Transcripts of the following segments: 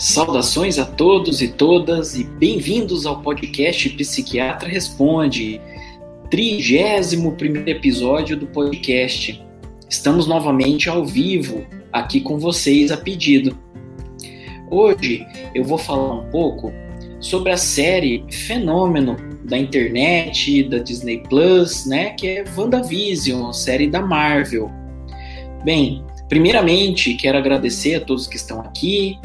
Saudações a todos e todas e bem-vindos ao podcast Psiquiatra Responde, 31 episódio do podcast. Estamos novamente ao vivo aqui com vocês a pedido. Hoje eu vou falar um pouco sobre a série Fenômeno da internet, da Disney Plus, né, que é WandaVision, série da Marvel. Bem, primeiramente quero agradecer a todos que estão aqui,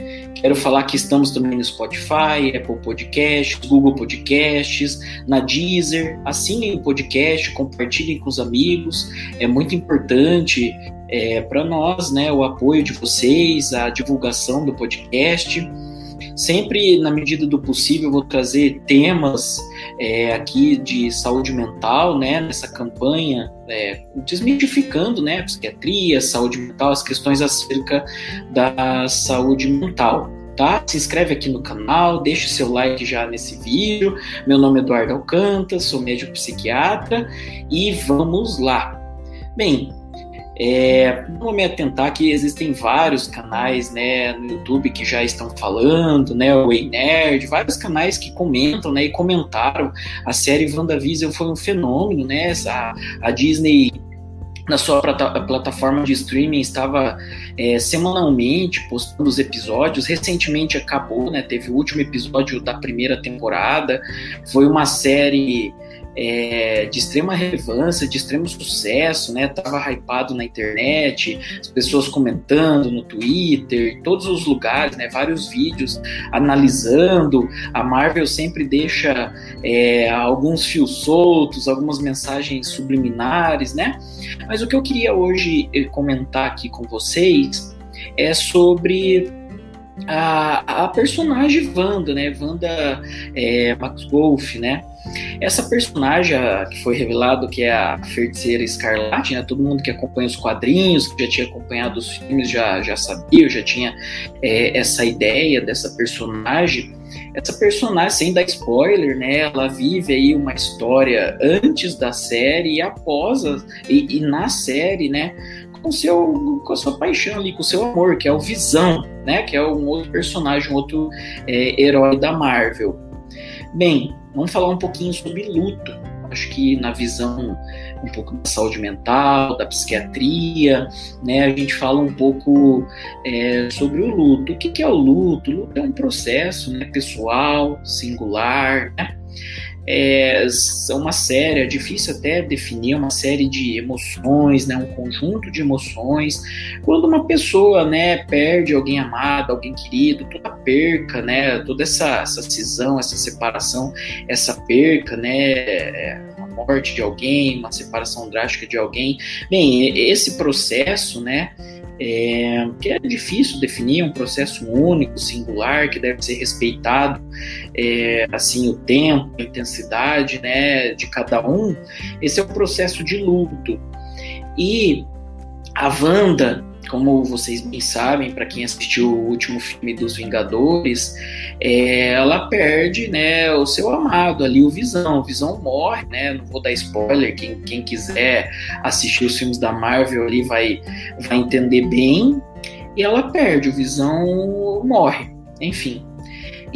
Quero falar que estamos também no Spotify, Apple Podcasts, Google Podcasts, na Deezer. Assinem o podcast, compartilhem com os amigos. É muito importante é, para nós, né, o apoio de vocês, a divulgação do podcast. Sempre, na medida do possível, vou trazer temas é, aqui de saúde mental, né, nessa campanha, é, desmistificando, né, psiquiatria, saúde mental, as questões acerca da saúde mental. Tá? Se inscreve aqui no canal, deixa seu like já nesse vídeo. Meu nome é Eduardo Alcântara, sou médico psiquiatra e vamos lá. Bem, é, vou me atentar que existem vários canais né, no YouTube que já estão falando, né, o Ei Nerd, vários canais que comentam né, e comentaram. A série WandaVision foi um fenômeno, né? A, a Disney na sua plataforma de streaming estava é, semanalmente postando os episódios. Recentemente acabou, né? Teve o último episódio da primeira temporada. Foi uma série é, de extrema relevância, de extremo sucesso, né? Tava hypado na internet, as pessoas comentando no Twitter, todos os lugares, né? Vários vídeos analisando. A Marvel sempre deixa é, alguns fios soltos, algumas mensagens subliminares, né? Mas o que eu queria hoje eh, comentar aqui com vocês é sobre a, a personagem Wanda, né? Wanda é, Max Wolf, né? Essa personagem que foi revelado que é a Feiticeira Escarlate, né? Todo mundo que acompanha os quadrinhos, que já tinha acompanhado os filmes, já, já sabia, já tinha é, essa ideia dessa personagem. Essa personagem, sem dar spoiler, né? Ela vive aí uma história antes da série e após a, e, e na série, né? Com, seu, com a sua paixão ali, com seu amor, que é o Visão, né? Que é um outro personagem, um outro é, herói da Marvel. Bem, vamos falar um pouquinho sobre luto. Acho que na visão um pouco da saúde mental, da psiquiatria, né? A gente fala um pouco é, sobre o luto. O que, que é o luto? O luto é um processo né, pessoal, singular, né? É, uma série, é difícil até definir uma série de emoções, né, um conjunto de emoções. Quando uma pessoa, né, perde alguém amado, alguém querido, toda perca, né, toda essa, essa cisão, essa separação, essa perca, né, a morte de alguém, uma separação drástica de alguém. Bem, esse processo, né, é, que é difícil definir um processo único, singular, que deve ser respeitado, é, assim, o tempo, a intensidade, né, de cada um. Esse é o processo de luto. E a Wanda, como vocês bem sabem, para quem assistiu o último filme dos Vingadores, é, ela perde né, o seu amado ali, o Visão. O Visão morre, né? Não vou dar spoiler, quem, quem quiser assistir os filmes da Marvel ali vai, vai entender bem. E ela perde, o Visão morre. Enfim,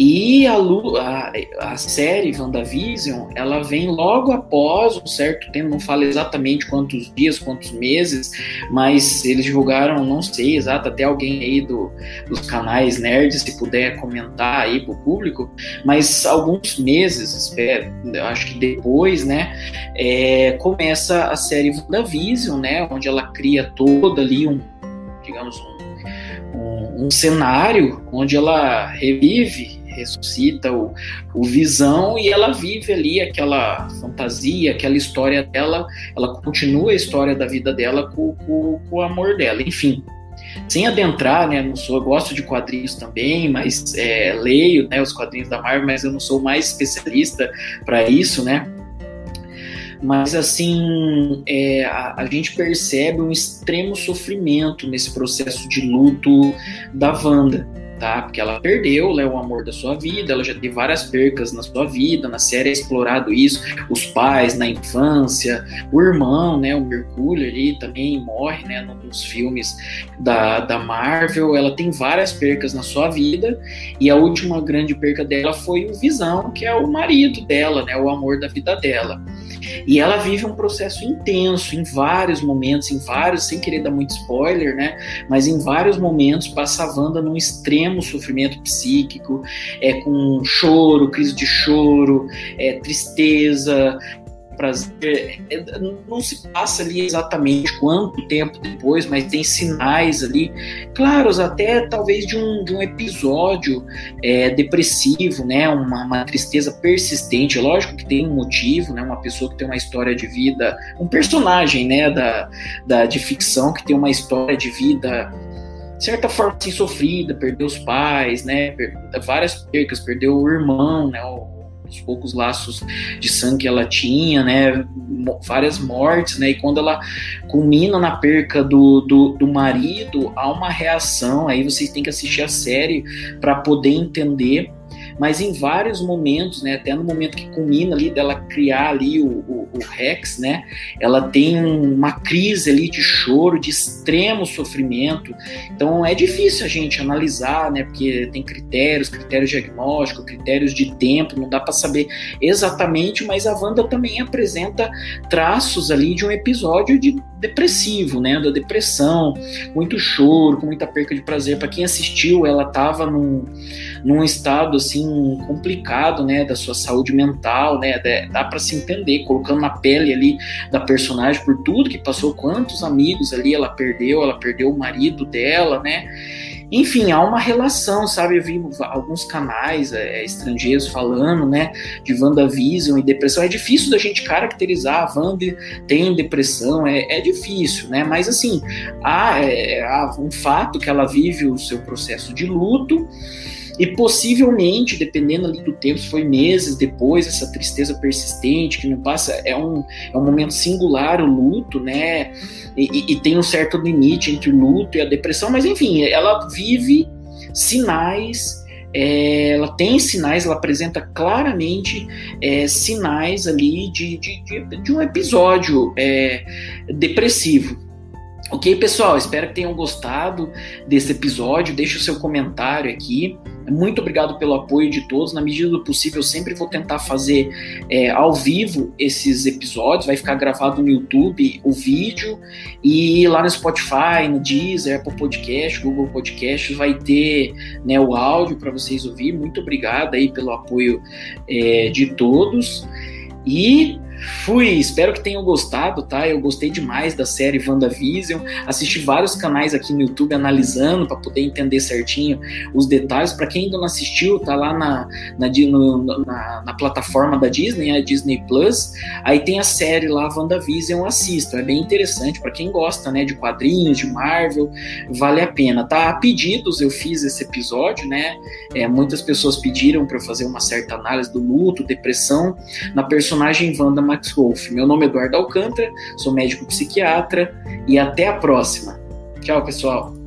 e a, a, a série WandaVision, ela vem logo após um certo tempo, não falo exatamente quantos dias, quantos meses, mas eles divulgaram, não sei exato, até alguém aí do, dos canais nerds, se puder comentar aí pro público, mas alguns meses, espero, acho que depois, né, é, começa a série WandaVision, né, onde ela cria toda ali um, digamos, um, um, um cenário onde ela revive ressuscita o, o Visão e ela vive ali aquela fantasia, aquela história dela, ela continua a história da vida dela com, com, com o amor dela, enfim. Sem adentrar, né, não sou, eu gosto de quadrinhos também, mas é, leio né, os quadrinhos da Marvel, mas eu não sou mais especialista para isso, né? mas assim é, a, a, gente percebe um extremo sofrimento nesse processo de luto da Wanda. Tá? Porque ela perdeu né, o amor da sua vida, ela já teve várias percas na sua vida, na série é explorado isso, os pais na infância, o irmão, né, o Mercúrio ali também morre, né, nos filmes da, da Marvel, ela tem várias percas na sua vida, e a última grande perca dela foi o Visão, que é o marido dela, né, o amor da vida dela. E ela vive um processo intenso em vários momentos, em vários, sem querer dar muito spoiler, né? Mas em vários momentos passa a Wanda num extremo sofrimento psíquico, é com choro, crise de choro, é, tristeza, prazer. É, não se passa ali exatamente quanto tempo depois, mas tem sinais ali, claros, até talvez de um, de um episódio é, depressivo, né? Uma, uma, tristeza persistente. Lógico que tem um motivo, né? Uma pessoa que tem uma história de vida, um personagem, né? Da, da, de ficção que tem uma história de vida certa forma assim, sofrida, perdeu os pais, né? Várias percas, perdeu o irmão, né? Os poucos laços de sangue que ela tinha, né? Várias mortes, né? E quando ela culmina na perca do, do, do marido, há uma reação. Aí vocês têm que assistir a série para poder entender mas em vários momentos, né, até no momento que culmina ali dela criar ali o, o, o Rex, né, ela tem uma crise ali de choro, de extremo sofrimento. Então é difícil a gente analisar, né, porque tem critérios, critérios diagnósticos, critérios de tempo, não dá para saber exatamente, mas a Wanda também apresenta traços ali de um episódio de depressivo, né, da depressão, muito choro, com muita perca de prazer. Para quem assistiu, ela estava num, num estado assim complicado, né, da sua saúde mental, né, dá para se entender, colocando na pele ali da personagem por tudo que passou, quantos amigos ali ela perdeu, ela perdeu o marido dela, né, enfim, há uma relação, sabe? Eu vi alguns canais é, estrangeiros falando, né, de WandaVision e depressão. É difícil da gente caracterizar a Wanda tem depressão, é, é difícil, né? Mas, assim, há, é, há um fato que ela vive o seu processo de luto e possivelmente, dependendo ali do tempo, se foi meses depois, essa tristeza persistente que não passa, é um, é um momento singular o luto, né? E, e, tem um certo limite entre o luto e a depressão, mas enfim, ela vive sinais é, ela tem sinais, ela apresenta claramente é, sinais ali de, de, de, de um episódio é, depressivo. Ok, pessoal, espero que tenham gostado desse episódio. Deixe o seu comentário aqui. Muito obrigado pelo apoio de todos. Na medida do possível, eu sempre vou tentar fazer é, ao vivo esses episódios. Vai ficar gravado no YouTube o vídeo e lá no Spotify, no Deezer, Apple Podcast, Google Podcast, vai ter né, o áudio para vocês ouvir. Muito obrigado aí pelo apoio é, de todos. E Fui, espero que tenham gostado, tá? Eu gostei demais da série WandaVision. Assisti vários canais aqui no YouTube analisando para poder entender certinho os detalhes. Para quem ainda não assistiu, tá lá na, na, no, na, na, plataforma da Disney, a Disney Plus. Aí tem a série lá, WandaVision, assistam. É bem interessante para quem gosta, né, de quadrinhos, de Marvel, vale a pena, tá? A pedidos eu fiz esse episódio, né? É, muitas pessoas pediram para eu fazer uma certa análise do luto, depressão na personagem Wanda Max Wolf. Meu nome é Eduardo Alcântara, sou médico psiquiatra e até a próxima. Tchau, pessoal.